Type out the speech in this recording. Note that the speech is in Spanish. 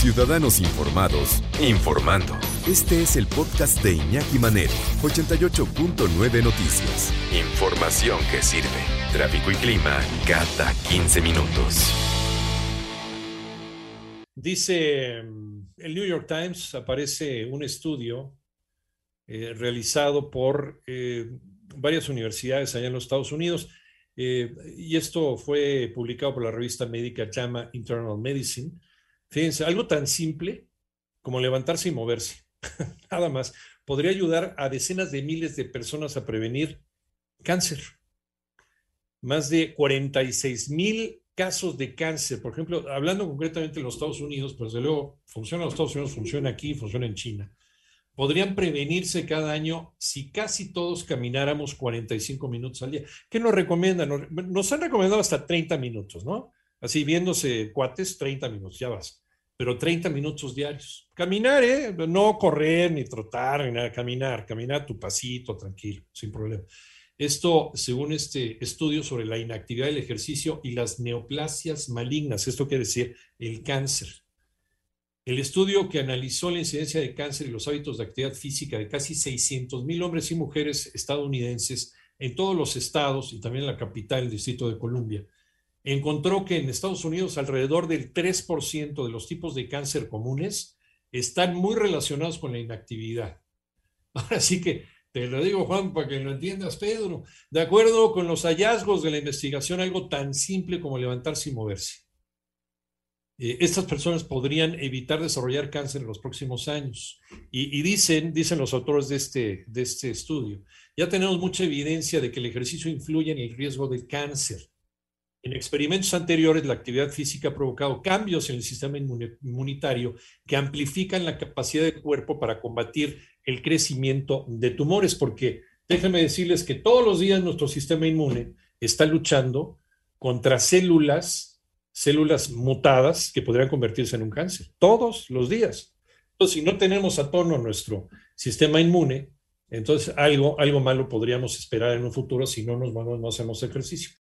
Ciudadanos informados, informando. Este es el podcast de Iñaki Manero, 88.9 Noticias. Información que sirve. Tráfico y clima cada 15 minutos. Dice mm, el New York Times, aparece un estudio eh, realizado por eh, varias universidades allá en los Estados Unidos, eh, y esto fue publicado por la revista médica JAMA Internal Medicine. Fíjense, algo tan simple como levantarse y moverse, nada más, podría ayudar a decenas de miles de personas a prevenir cáncer. Más de 46 mil casos de cáncer, por ejemplo, hablando concretamente en los Estados Unidos, pues de luego funciona en los Estados Unidos, funciona aquí, funciona en China, podrían prevenirse cada año si casi todos camináramos 45 minutos al día. ¿Qué nos recomiendan? Nos han recomendado hasta 30 minutos, ¿no? Así viéndose cuates, 30 minutos, ya vas. Pero 30 minutos diarios. Caminar, ¿eh? No correr, ni trotar, ni nada, caminar, caminar tu pasito, tranquilo, sin problema. Esto, según este estudio sobre la inactividad del ejercicio y las neoplasias malignas, esto quiere decir el cáncer. El estudio que analizó la incidencia de cáncer y los hábitos de actividad física de casi 600 mil hombres y mujeres estadounidenses en todos los estados y también en la capital, el Distrito de Columbia, encontró que en Estados Unidos alrededor del 3% de los tipos de cáncer comunes están muy relacionados con la inactividad. Ahora sí que te lo digo, Juan, para que lo entiendas, Pedro. De acuerdo con los hallazgos de la investigación, algo tan simple como levantarse y moverse. Eh, estas personas podrían evitar desarrollar cáncer en los próximos años. Y, dicen, dicen los autores de este, de este estudio, ya tenemos mucha evidencia de que el ejercicio influye en el riesgo del cáncer. En experimentos anteriores, la actividad física ha provocado cambios en el sistema inmunitario que amplifican la capacidad del cuerpo para combatir el crecimiento de tumores, porque déjenme decirles que todos los días nuestro sistema inmune está luchando contra células, células mutadas que podrían convertirse en un cáncer, todos los días. Entonces, si no tenemos a tono nuestro sistema inmune, entonces algo, algo malo podríamos esperar en un futuro si no nos no hacemos ejercicio.